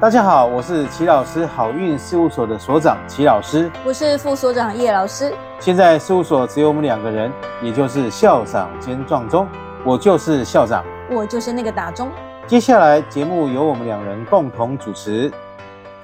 大家好，我是齐老师好运事务所的所长齐老师。我是副所长叶老师。现在事务所只有我们两个人，也就是校长兼撞钟，我就是校长。我就是那个打钟。接下来节目由我们两人共同主持。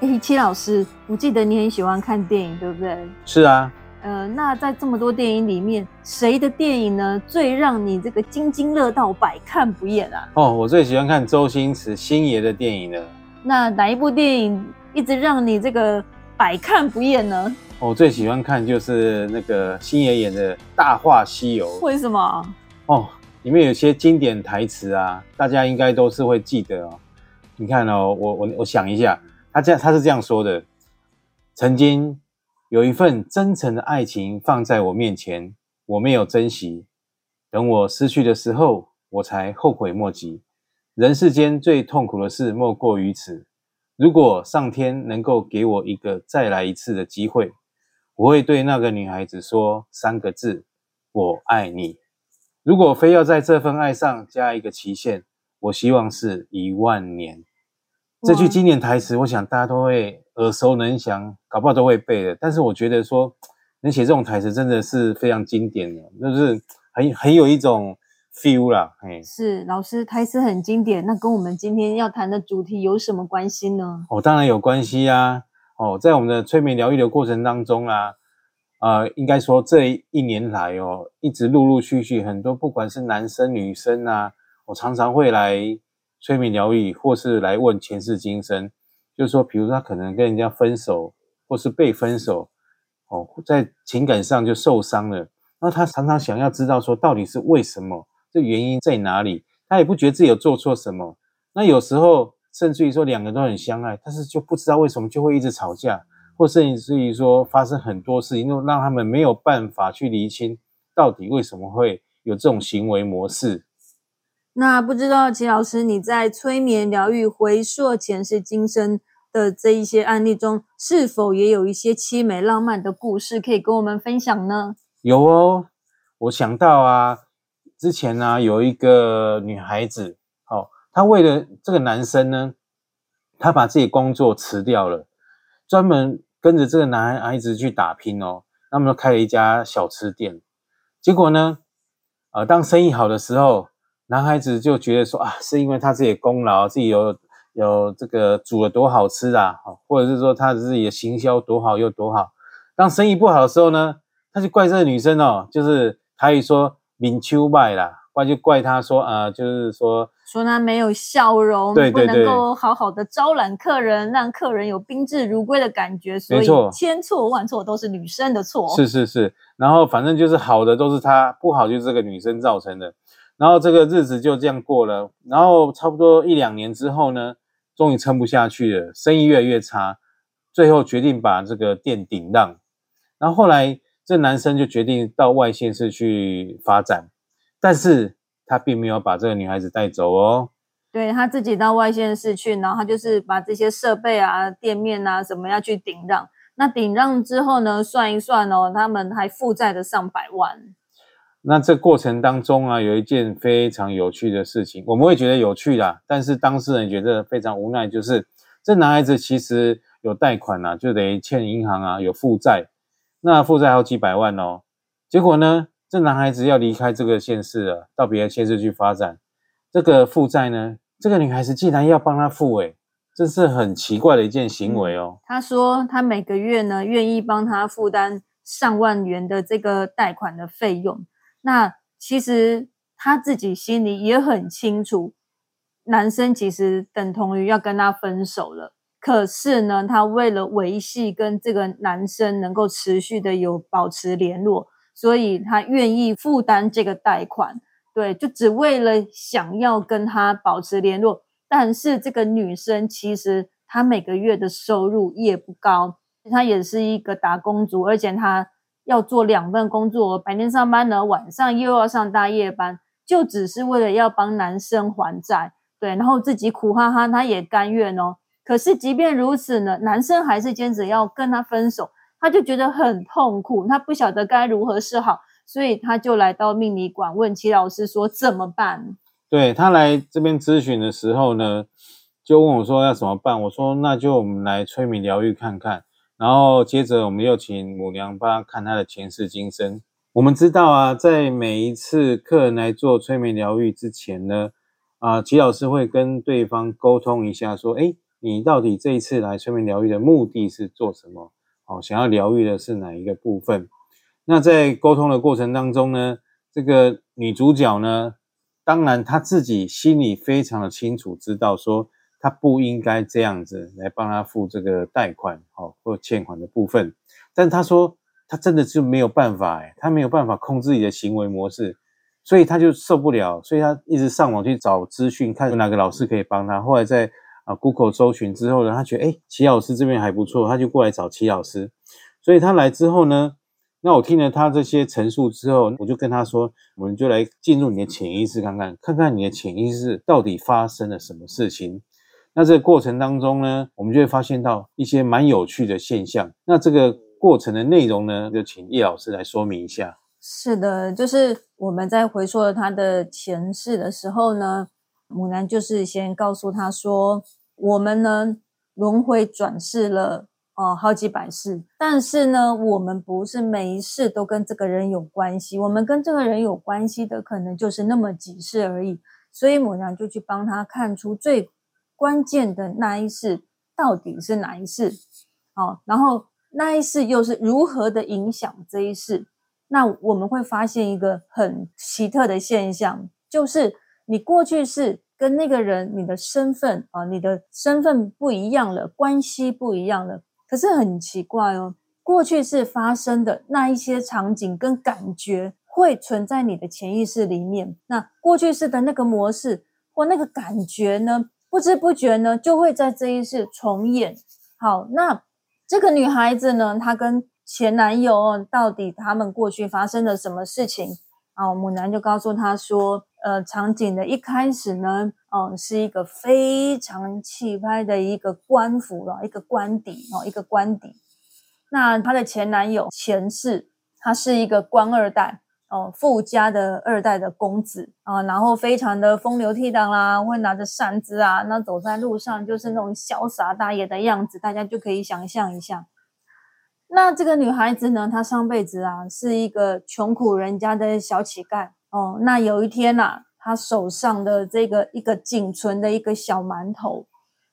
诶，齐老师，我记得你很喜欢看电影，对不对？是啊，呃，那在这么多电影里面，谁的电影呢最让你这个津津乐道、百看不厌啊？哦，我最喜欢看周星驰星爷的电影了。那哪一部电影一直让你这个百看不厌呢？我最喜欢看就是那个星爷演的《大话西游》。为什么？哦，里面有些经典台词啊，大家应该都是会记得哦。你看哦，我我我想一下，他这样他是这样说的：曾经有一份真诚的爱情放在我面前，我没有珍惜，等我失去的时候，我才后悔莫及。人世间最痛苦的事莫过于此。如果上天能够给我一个再来一次的机会，我会对那个女孩子说三个字：我爱你。如果非要在这份爱上加一个期限，我希望是一万年。这句经典台词，我想大家都会耳熟能详，搞不好都会背的。但是我觉得说能写这种台词，真的是非常经典的，就是很很有一种。Feel 啦，嘿，是老师台词很经典，那跟我们今天要谈的主题有什么关系呢？哦，当然有关系啊！哦，在我们的催眠疗愈的过程当中啊，呃，应该说这一年来哦，一直陆陆续续很多，不管是男生女生啊，我常常会来催眠疗愈，或是来问前世今生，就是说，比如他可能跟人家分手，或是被分手，哦，在情感上就受伤了，那他常常想要知道说，到底是为什么？这原因在哪里？他也不觉得自己有做错什么。那有时候甚至于说两个人都很相爱，但是就不知道为什么就会一直吵架，或甚至于说发生很多事情，让他们没有办法去厘清到底为什么会有这种行为模式。那不知道齐老师你在催眠疗愈回溯前世今生的这一些案例中，是否也有一些凄美浪漫的故事可以跟我们分享呢？有哦，我想到啊。之前呢，有一个女孩子，哦，她为了这个男生呢，她把自己工作辞掉了，专门跟着这个男孩子去打拼哦。他们开了一家小吃店，结果呢，呃，当生意好的时候，男孩子就觉得说啊，是因为他自己的功劳，自己有有这个煮了多好吃啊，或者是说他自己的行销多好又多好。当生意不好的时候呢，他就怪这个女生哦，就是他一说。明秋败啦，怪就怪他说啊，就是说说他没有笑容，对不能够好好的招揽客人，让客人有宾至如归的感觉，所以千错万错都是女生的错。是是是，然后反正就是好的都是他，不好就是这个女生造成的。然后这个日子就这样过了，然后差不多一两年之后呢，终于撑不下去了，生意越来越差，最后决定把这个店顶让。然后后来。这男生就决定到外县市去发展，但是他并没有把这个女孩子带走哦。对他自己到外县市去，然后他就是把这些设备啊、店面啊什么要去顶让。那顶让之后呢，算一算哦，他们还负债的上百万。那这过程当中啊，有一件非常有趣的事情，我们会觉得有趣啦，但是当事人觉得非常无奈，就是这男孩子其实有贷款啊，就等于欠银行啊，有负债。那负债好几百万哦，结果呢，这男孩子要离开这个县市了，到别的县市去发展。这个负债呢，这个女孩子竟然要帮他付，诶这是很奇怪的一件行为哦。他说他每个月呢，愿意帮他负担上万元的这个贷款的费用。那其实他自己心里也很清楚，男生其实等同于要跟他分手了。可是呢，他为了维系跟这个男生能够持续的有保持联络，所以他愿意负担这个贷款，对，就只为了想要跟他保持联络。但是这个女生其实她每个月的收入也不高，她也是一个打工族，而且她要做两份工作，白天上班呢，晚上又要上大夜班，就只是为了要帮男生还债，对，然后自己苦哈哈，她也甘愿哦。可是，即便如此呢，男生还是坚持要跟他分手，他就觉得很痛苦，他不晓得该如何是好，所以他就来到命理馆问齐老师说怎么办。对他来这边咨询的时候呢，就问我说要怎么办，我说那就我们来催眠疗愈看看。然后接着我们又请母娘帮他看他的前世今生。我们知道啊，在每一次客人来做催眠疗愈之前呢，啊，齐老师会跟对方沟通一下，说，哎，你到底这一次来催眠疗愈的目的是做什么？哦，想要疗愈的是哪一个部分？那在沟通的过程当中呢，这个女主角呢，当然她自己心里非常的清楚，知道说。她不应该这样子来帮她付这个贷款，好或欠款的部分，但她说她真的是没有办法，哎，她没有办法控制自己的行为模式，所以她就受不了，所以她一直上网去找资讯，看有哪个老师可以帮她。后来在啊 Google 搜寻之后呢，他觉得哎齐老师这边还不错，他就过来找齐老师。所以他来之后呢，那我听了他这些陈述之后，我就跟他说，我们就来进入你的潜意识看看，看看你的潜意识到底发生了什么事情。那这个过程当中呢，我们就会发现到一些蛮有趣的现象。那这个过程的内容呢，就请叶老师来说明一下。是的，就是我们在回溯了他的前世的时候呢，母男就是先告诉他说，我们呢轮回转世了哦好几百世，但是呢，我们不是每一世都跟这个人有关系，我们跟这个人有关系的可能就是那么几世而已。所以母娘就去帮他看出最。关键的那一世到底是哪一世？好，然后那一世又是如何的影响这一世？那我们会发现一个很奇特的现象，就是你过去是跟那个人，你的身份啊，你的身份不一样了，关系不一样了。可是很奇怪哦，过去是发生的那一些场景跟感觉，会存在你的潜意识里面。那过去式的那个模式或那个感觉呢？不知不觉呢，就会在这一世重演。好，那这个女孩子呢，她跟前男友到底他们过去发生了什么事情？啊，母男就告诉她说，呃，场景的一开始呢，哦，是一个非常气派的一个官府了，一个官邸哦，一个官邸。那她的前男友前世，他是一个官二代。哦，富家的二代的公子啊，然后非常的风流倜傥啦，会拿着扇子啊，那走在路上就是那种潇洒大爷的样子，大家就可以想象一下。那这个女孩子呢，她上辈子啊是一个穷苦人家的小乞丐哦。那有一天呐，他手上的这个一个仅存的一个小馒头，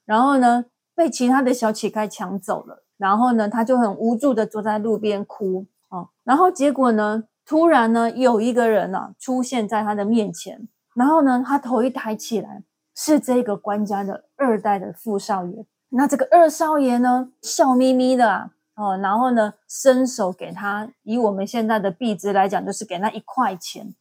然后呢被其他的小乞丐抢走了，然后呢他就很无助的坐在路边哭哦，然后结果呢？突然呢，有一个人呢出现在他的面前，然后呢，他头一抬起来，是这个官家的二代的富少爷。那这个二少爷呢，笑眯眯的啊，哦，然后呢，伸手给他，以我们现在的币值来讲，就是给那一块钱，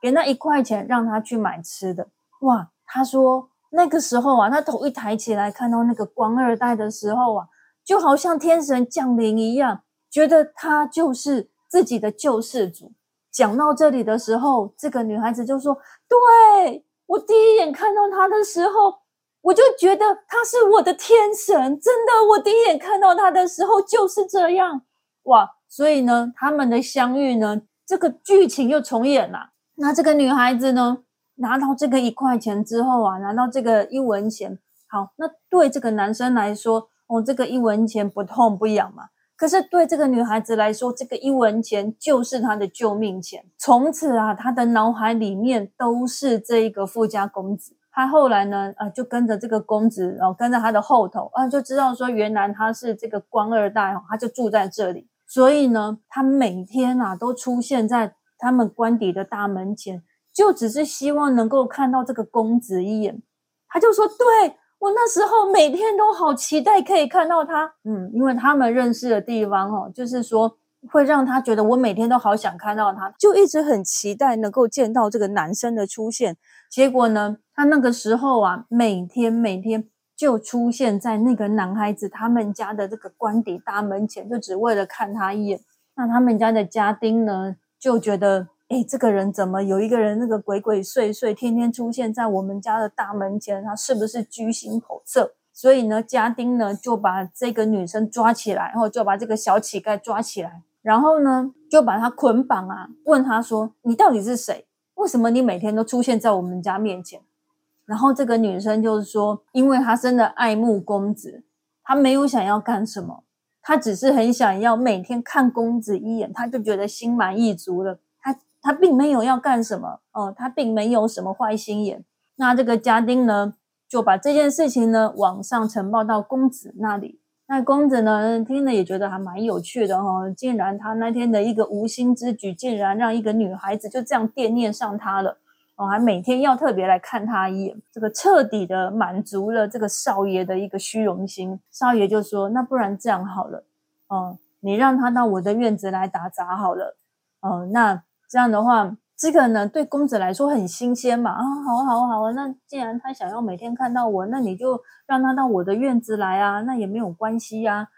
给那一块钱让他去买吃的。哇，他说那个时候啊，他头一抬起来，看到那个官二代的时候啊，就好像天神降临一样，觉得他就是。自己的救世主讲到这里的时候，这个女孩子就说：“对我第一眼看到他的时候，我就觉得他是我的天神，真的，我第一眼看到他的时候就是这样哇！所以呢，他们的相遇呢，这个剧情又重演了。那这个女孩子呢，拿到这个一块钱之后啊，拿到这个一文钱，好，那对这个男生来说，哦，这个一文钱不痛不痒嘛。”可是对这个女孩子来说，这个一文钱就是她的救命钱。从此啊，她的脑海里面都是这一个富家公子。她后来呢，啊，就跟着这个公子，然后跟着他的后头，啊，就知道说原来他是这个官二代哦，他就住在这里。所以呢，他每天啊都出现在他们官邸的大门前，就只是希望能够看到这个公子一眼。他就说：“对。”我那时候每天都好期待可以看到他，嗯，因为他们认识的地方哦，就是说会让他觉得我每天都好想看到他，就一直很期待能够见到这个男生的出现。结果呢，他那个时候啊，每天每天就出现在那个男孩子他们家的这个官邸大门前，就只为了看他一眼。那他们家的家丁呢，就觉得。哎，这个人怎么有一个人那个鬼鬼祟祟，天天出现在我们家的大门前？他是不是居心叵测？所以呢，家丁呢就把这个女生抓起来，然后就把这个小乞丐抓起来，然后呢就把他捆绑啊，问他说：“你到底是谁？为什么你每天都出现在我们家面前？”然后这个女生就是说，因为她真的爱慕公子，她没有想要干什么，他只是很想要每天看公子一眼，他就觉得心满意足了。他他并没有要干什么哦，他并没有什么坏心眼。那这个家丁呢，就把这件事情呢往上呈报到公子那里。那公子呢，听了也觉得还蛮有趣的哈，竟然他那天的一个无心之举，竟然让一个女孩子就这样惦念上他了哦，还每天要特别来看他一眼，这个彻底的满足了这个少爷的一个虚荣心。少爷就说：“那不然这样好了，哦，你让他到我的院子来打杂好了，哦，那这样的话。”这个呢，对公子来说很新鲜嘛啊，好好好啊，那既然他想要每天看到我，那你就让他到我的院子来啊，那也没有关系呀。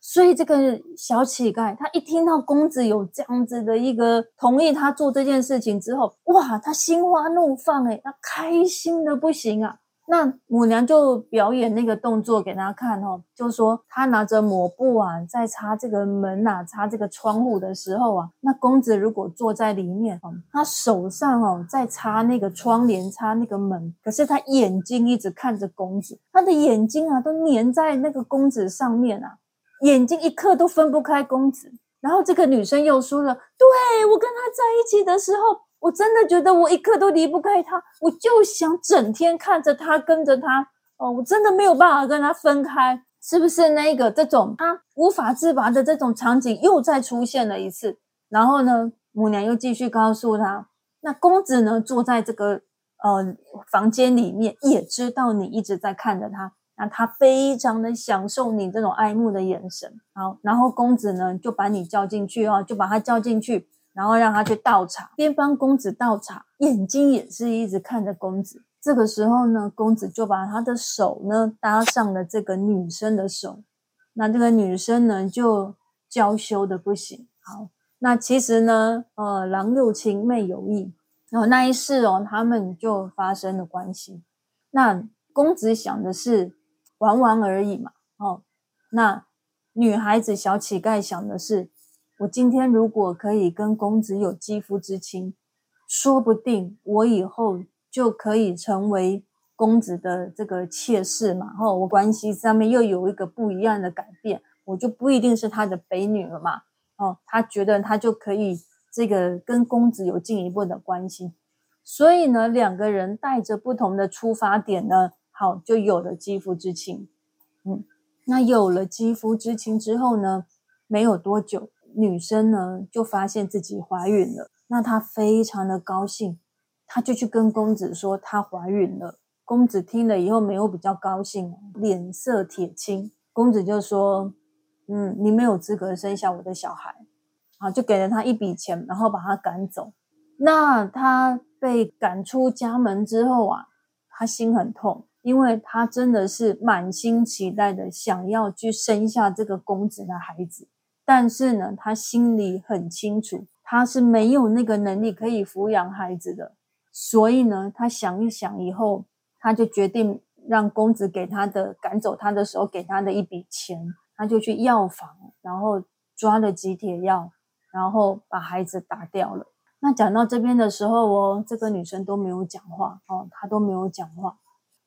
所以这个小乞丐他一听到公子有这样子的一个同意他做这件事情之后，哇，他心花怒放诶，他开心的不行啊。那母娘就表演那个动作给他看哦，就说他拿着抹布啊，在擦这个门呐，擦这个窗户的时候啊，那公子如果坐在里面哦，他手上哦在擦那个窗帘，擦那个门，可是他眼睛一直看着公子，他的眼睛啊都粘在那个公子上面啊，眼睛一刻都分不开公子。然后这个女生又说了，对我跟他在一起的时候。我真的觉得我一刻都离不开他，我就想整天看着他，跟着他。哦，我真的没有办法跟他分开，是不是？那个这种他无法自拔的这种场景又再出现了一次。然后呢，母娘又继续告诉他，那公子呢坐在这个呃房间里面，也知道你一直在看着他，那他非常的享受你这种爱慕的眼神。好，然后公子呢就把你叫进去哦，就把他叫进去。然后让他去倒茶，边帮公子倒茶，眼睛也是一直看着公子。这个时候呢，公子就把他的手呢搭上了这个女生的手，那这个女生呢就娇羞的不行。好，那其实呢，呃，郎有情妹有意，然后那一世哦，他们就发生了关系。那公子想的是玩玩而已嘛，哦，那女孩子小乞丐想的是。我今天如果可以跟公子有肌肤之亲，说不定我以后就可以成为公子的这个妾室嘛。哦，我关系上面又有一个不一样的改变，我就不一定是他的北女了嘛。哦，他觉得他就可以这个跟公子有进一步的关系，所以呢，两个人带着不同的出发点呢，好就有了肌肤之亲。嗯，那有了肌肤之亲之后呢，没有多久。女生呢就发现自己怀孕了，那她非常的高兴，她就去跟公子说她怀孕了。公子听了以后没有比较高兴，脸色铁青。公子就说：“嗯，你没有资格生下我的小孩。”啊，就给了他一笔钱，然后把他赶走。那他被赶出家门之后啊，他心很痛，因为他真的是满心期待的想要去生下这个公子的孩子。但是呢，他心里很清楚，他是没有那个能力可以抚养孩子的。所以呢，他想一想以后，他就决定让公子给他的赶走他的时候给他的一笔钱，他就去药房，然后抓了几帖药，然后把孩子打掉了。那讲到这边的时候哦，这个女生都没有讲话哦，她都没有讲话。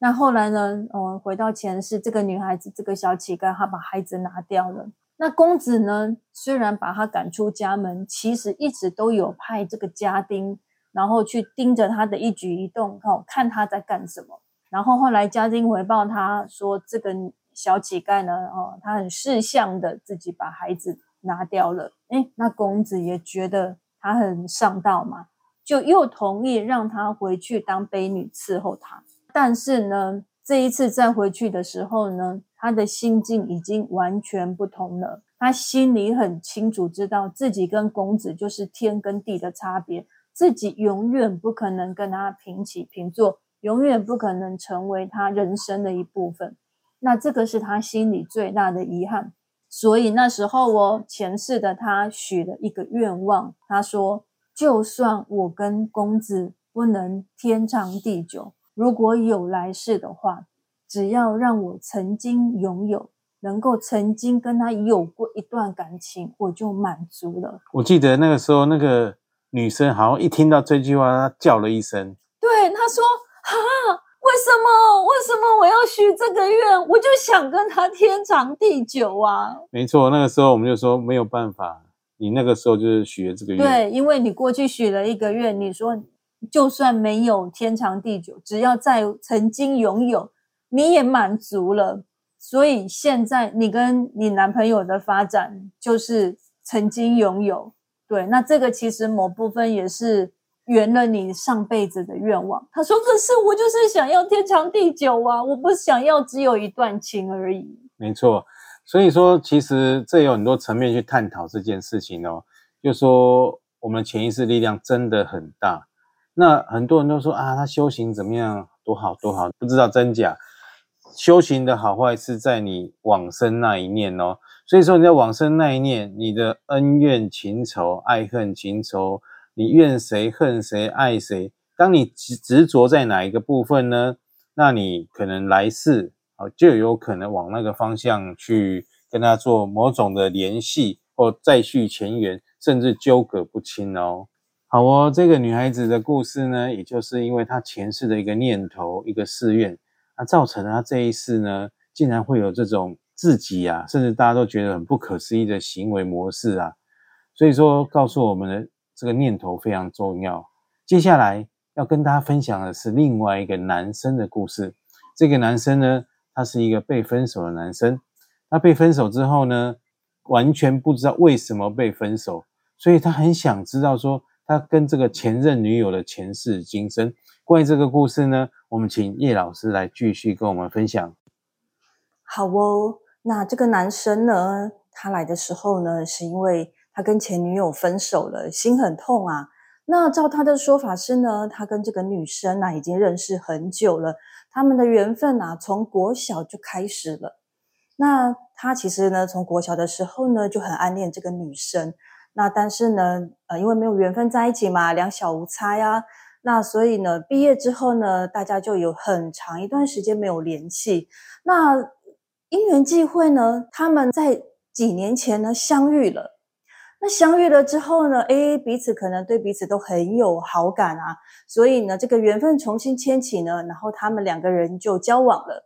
那后来呢，哦，回到前世，这个女孩子，这个小乞丐，她把孩子拿掉了。那公子呢？虽然把他赶出家门，其实一直都有派这个家丁，然后去盯着他的一举一动，哦，看他在干什么。然后后来家丁回报他说，这个小乞丐呢，哦，他很识相的自己把孩子拿掉了。哎，那公子也觉得他很上道嘛，就又同意让他回去当卑女伺候他。但是呢，这一次再回去的时候呢？他的心境已经完全不同了，他心里很清楚，知道自己跟公子就是天跟地的差别，自己永远不可能跟他平起平坐，永远不可能成为他人生的一部分。那这个是他心里最大的遗憾。所以那时候哦，前世的他许了一个愿望，他说：就算我跟公子不能天长地久，如果有来世的话。只要让我曾经拥有，能够曾经跟他有过一段感情，我就满足了。我记得那个时候，那个女生好像一听到这句话，她叫了一声。对，她说：“哈，为什么？为什么我要许这个愿？我就想跟他天长地久啊！没错，那个时候我们就说没有办法，你那个时候就是许了这个愿。对，因为你过去许了一个愿，你说就算没有天长地久，只要在曾经拥有，你也满足了。所以现在你跟你男朋友的发展就是曾经拥有，对，那这个其实某部分也是圆了你上辈子的愿望。他说：“可是我就是想要天长地久啊，我不想要只有一段情而已。”没错，所以说其实这有很多层面去探讨这件事情哦。就说我们潜意识力量真的很大，那很多人都说啊，他修行怎么样，多好多好，不知道真假。修行的好坏是在你往生那一念哦，所以说你在往生那一念，你的恩怨情仇、爱恨情仇，你怨谁恨谁爱谁，当你执执着在哪一个部分呢？那你可能来世啊，就有可能往那个方向去跟他做某种的联系，或再续前缘，甚至纠葛不清哦。好哦，这个女孩子的故事呢，也就是因为她前世的一个念头、一个誓愿。那造成了她这一世呢，竟然会有这种自己啊，甚至大家都觉得很不可思议的行为模式啊，所以说告诉我们的这个念头非常重要。接下来要跟大家分享的是另外一个男生的故事。这个男生呢，他是一个被分手的男生。他被分手之后呢，完全不知道为什么被分手，所以他很想知道说他跟这个前任女友的前世今生。关于这个故事呢，我们请叶老师来继续跟我们分享。好哦，那这个男生呢，他来的时候呢，是因为他跟前女友分手了，心很痛啊。那照他的说法是呢，他跟这个女生啊已经认识很久了，他们的缘分啊从国小就开始了。那他其实呢，从国小的时候呢就很暗恋这个女生，那但是呢，呃，因为没有缘分在一起嘛，两小无猜啊。那所以呢，毕业之后呢，大家就有很长一段时间没有联系。那因缘际会呢，他们在几年前呢相遇了。那相遇了之后呢，诶，彼此可能对彼此都很有好感啊。所以呢，这个缘分重新牵起呢，然后他们两个人就交往了。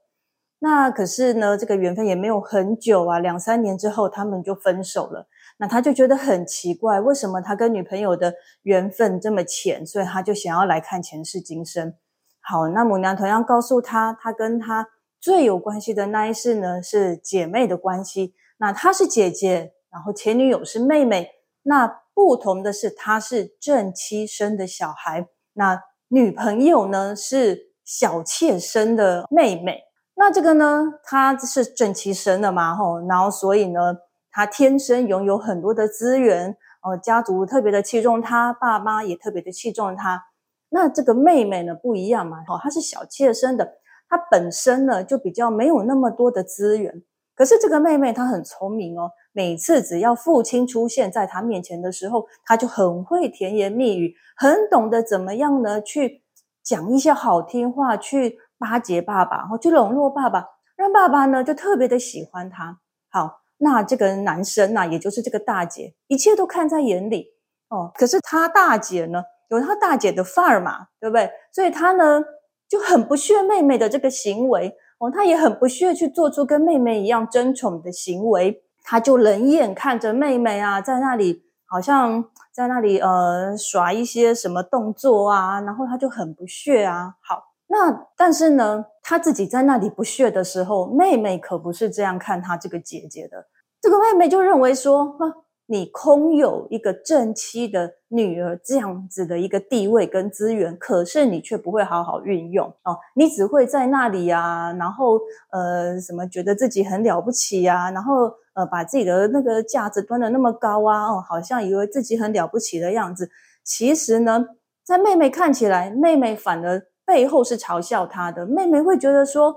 那可是呢，这个缘分也没有很久啊，两三年之后他们就分手了。那他就觉得很奇怪，为什么他跟女朋友的缘分这么浅？所以他就想要来看前世今生。好，那母娘同样告诉他，他跟他最有关系的那一世呢是姐妹的关系。那她是姐姐，然后前女友是妹妹。那不同的是，他是正妻生的小孩，那女朋友呢是小妾生的妹妹。那这个呢，他是正妻生的嘛？吼，然后所以呢。他天生拥有很多的资源，哦，家族特别的器重他，爸妈也特别的器重他。那这个妹妹呢不一样嘛，哦，她是小妾生的，她本身呢就比较没有那么多的资源。可是这个妹妹她很聪明哦，每次只要父亲出现在她面前的时候，她就很会甜言蜜语，很懂得怎么样呢去讲一些好听话，去巴结爸爸，然后去笼络爸爸，让爸爸呢就特别的喜欢她。好。那这个男生呐，也就是这个大姐，一切都看在眼里哦。可是他大姐呢，有他大姐的范儿嘛，对不对？所以他呢就很不屑妹妹的这个行为哦，他也很不屑去做出跟妹妹一样争宠的行为，他就冷眼看着妹妹啊，在那里好像在那里呃耍一些什么动作啊，然后他就很不屑啊。好。那但是呢，他自己在那里不屑的时候，妹妹可不是这样看他这个姐姐的。这个妹妹就认为说，你空有一个正妻的女儿这样子的一个地位跟资源，可是你却不会好好运用哦，你只会在那里啊，然后呃什么觉得自己很了不起啊，然后呃把自己的那个架子端的那么高啊，哦，好像以为自己很了不起的样子。其实呢，在妹妹看起来，妹妹反而。背后是嘲笑他的妹妹，会觉得说：“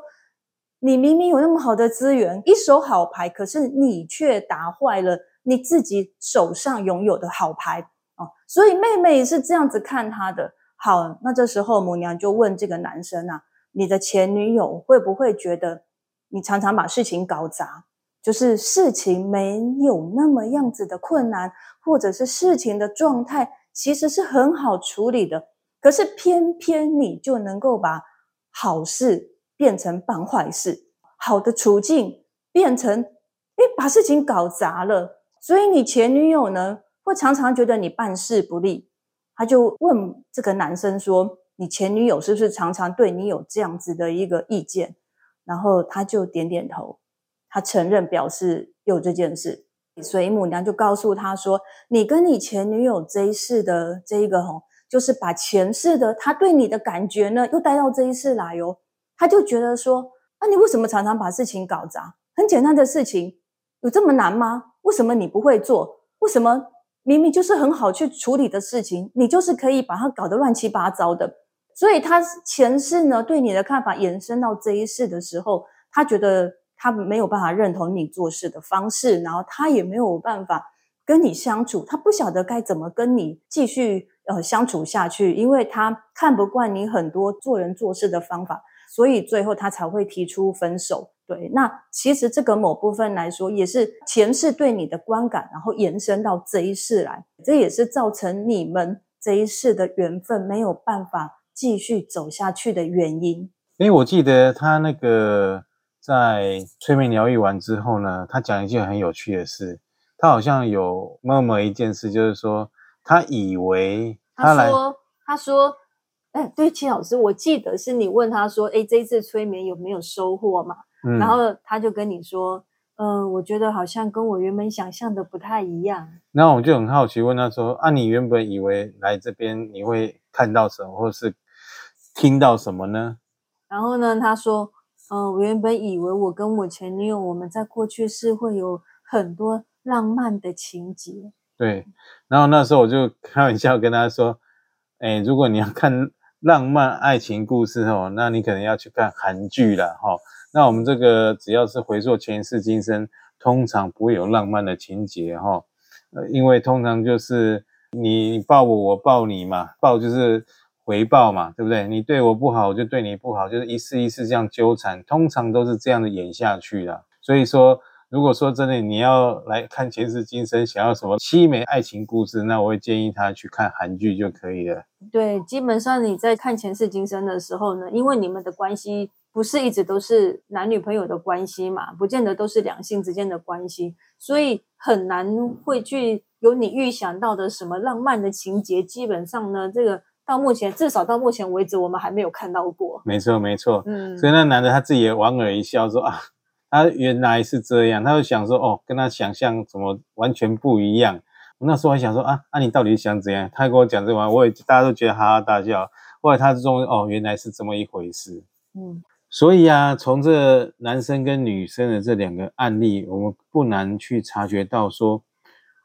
你明明有那么好的资源，一手好牌，可是你却打坏了你自己手上拥有的好牌哦。”所以妹妹是这样子看他的。好，那这时候母娘就问这个男生啊：“你的前女友会不会觉得你常常把事情搞砸？就是事情没有那么样子的困难，或者是事情的状态其实是很好处理的？”可是偏偏你就能够把好事变成办坏事，好的处境变成哎把事情搞砸了。所以你前女友呢，会常常觉得你办事不利。他就问这个男生说：“你前女友是不是常常对你有这样子的一个意见？”然后他就点点头，他承认表示有这件事。所以母娘就告诉他说：“你跟你前女友这一世的这一个吼，就是把前世的他对你的感觉呢，又带到这一世来哦。”他就觉得说：“那你为什么常常把事情搞砸？很简单的事情，有这么难吗？为什么你不会做？为什么？”明明就是很好去处理的事情，你就是可以把它搞得乱七八糟的。所以他前世呢对你的看法延伸到这一世的时候，他觉得他没有办法认同你做事的方式，然后他也没有办法跟你相处，他不晓得该怎么跟你继续呃相处下去，因为他看不惯你很多做人做事的方法，所以最后他才会提出分手。对，那其实这个某部分来说，也是前世对你的观感，然后延伸到这一世来，这也是造成你们这一世的缘分没有办法继续走下去的原因。因为我记得他那个在催眠疗愈完之后呢，他讲一件很有趣的事，他好像有默默一件事，就是说他以为他说他说，哎，对，齐老师，我记得是你问他说，哎，这一次催眠有没有收获嘛？然后他就跟你说：“呃，我觉得好像跟我原本想象的不太一样。”然后我就很好奇问他说：“啊，你原本以为来这边你会看到什么，或是听到什么呢？”然后呢，他说：“嗯，我原本以为我跟我前女友我们在过去是会有很多浪漫的情节。”对。然后那时候我就开玩笑跟他说：“哎，如果你要看浪漫爱情故事哦，那你可能要去看韩剧了哈。”那我们这个只要是回溯前世今生，通常不会有浪漫的情节哈，呃，因为通常就是你抱我，我抱你嘛，抱就是回报嘛，对不对？你对我不好，我就对你不好，就是一次一次这样纠缠，通常都是这样的演下去的。所以说，如果说真的你要来看前世今生，想要什么凄美爱情故事，那我会建议他去看韩剧就可以了。对，基本上你在看前世今生的时候呢，因为你们的关系。不是一直都是男女朋友的关系嘛？不见得都是两性之间的关系，所以很难会去有你预想到的什么浪漫的情节。基本上呢，这个到目前至少到目前为止，我们还没有看到过。没错，没错。嗯，所以那男的他自己也莞尔一笑，说啊，他原来是这样。他就想说，哦，跟他想象怎么完全不一样。我那时候还想说啊，那你到底想怎样？他跟我讲这玩意我也大家都觉得哈哈大笑。后来他终于哦，原来是这么一回事。嗯。所以啊，从这男生跟女生的这两个案例，我们不难去察觉到，说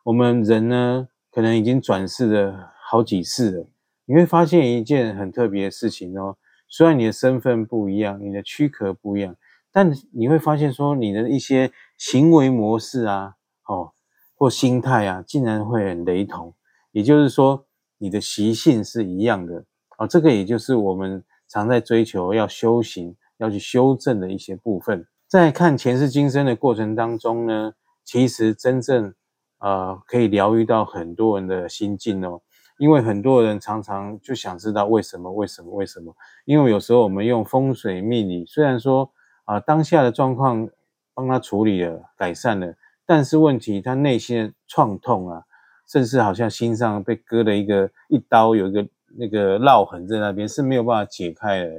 我们人呢，可能已经转世了好几次了。你会发现一件很特别的事情哦，虽然你的身份不一样，你的躯壳不一样，但你会发现说，你的一些行为模式啊，哦，或心态啊，竟然会很雷同。也就是说，你的习性是一样的啊。这个也就是我们常在追求要修行。要去修正的一些部分，在看前世今生的过程当中呢，其实真正呃可以疗愈到很多人的心境哦。因为很多人常常就想知道为什么，为什么，为什么？因为有时候我们用风水命理，虽然说啊当下的状况帮他处理了、改善了，但是问题他内心的创痛啊，甚至好像心上被割了一个一刀，有一个那个烙痕在那边是没有办法解开的。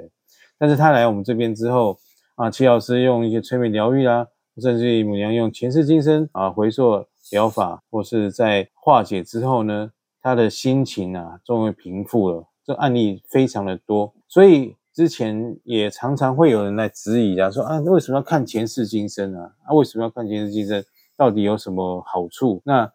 但是他来我们这边之后啊，齐老师用一些催眠疗愈啦，甚至于母娘用前世今生啊回溯疗法，或是在化解之后呢，他的心情啊终于平复了。这案例非常的多，所以之前也常常会有人来质疑啊，说啊为什么要看前世今生啊？啊为什么要看前世今生？到底有什么好处？那？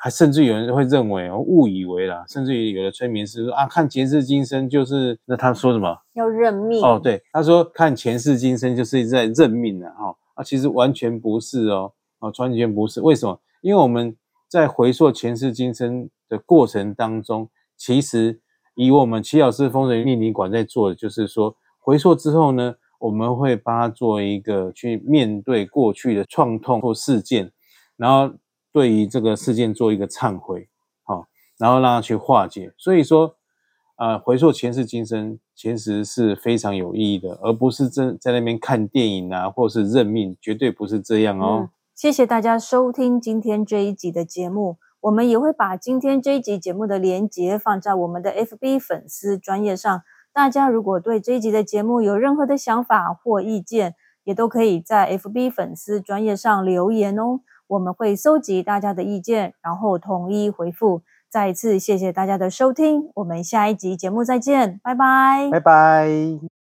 还甚至有人会认为哦，误以为啦，甚至于有的催眠师说啊，看前世今生就是那他说什么要认命哦，对，他说看前世今生就是在认命了哈啊，其实完全不是哦，啊，完全不是，为什么？因为我们在回溯前世今生的过程当中，其实以我们齐老师风水命理馆在做的，就是说回溯之后呢，我们会帮他做一个去面对过去的创痛或事件，然后。对于这个事件做一个忏悔，好，然后让他去化解。所以说，呃，回溯前世今生，其实是非常有意义的，而不是真在那边看电影啊，或是认命，绝对不是这样哦。谢谢大家收听今天这一集的节目。我们也会把今天这一集节目的连接放在我们的 FB 粉丝专业上。大家如果对这一集的节目有任何的想法或意见，也都可以在 FB 粉丝专业上留言哦。我们会搜集大家的意见，然后统一回复。再一次谢谢大家的收听，我们下一集节目再见，拜拜，拜拜。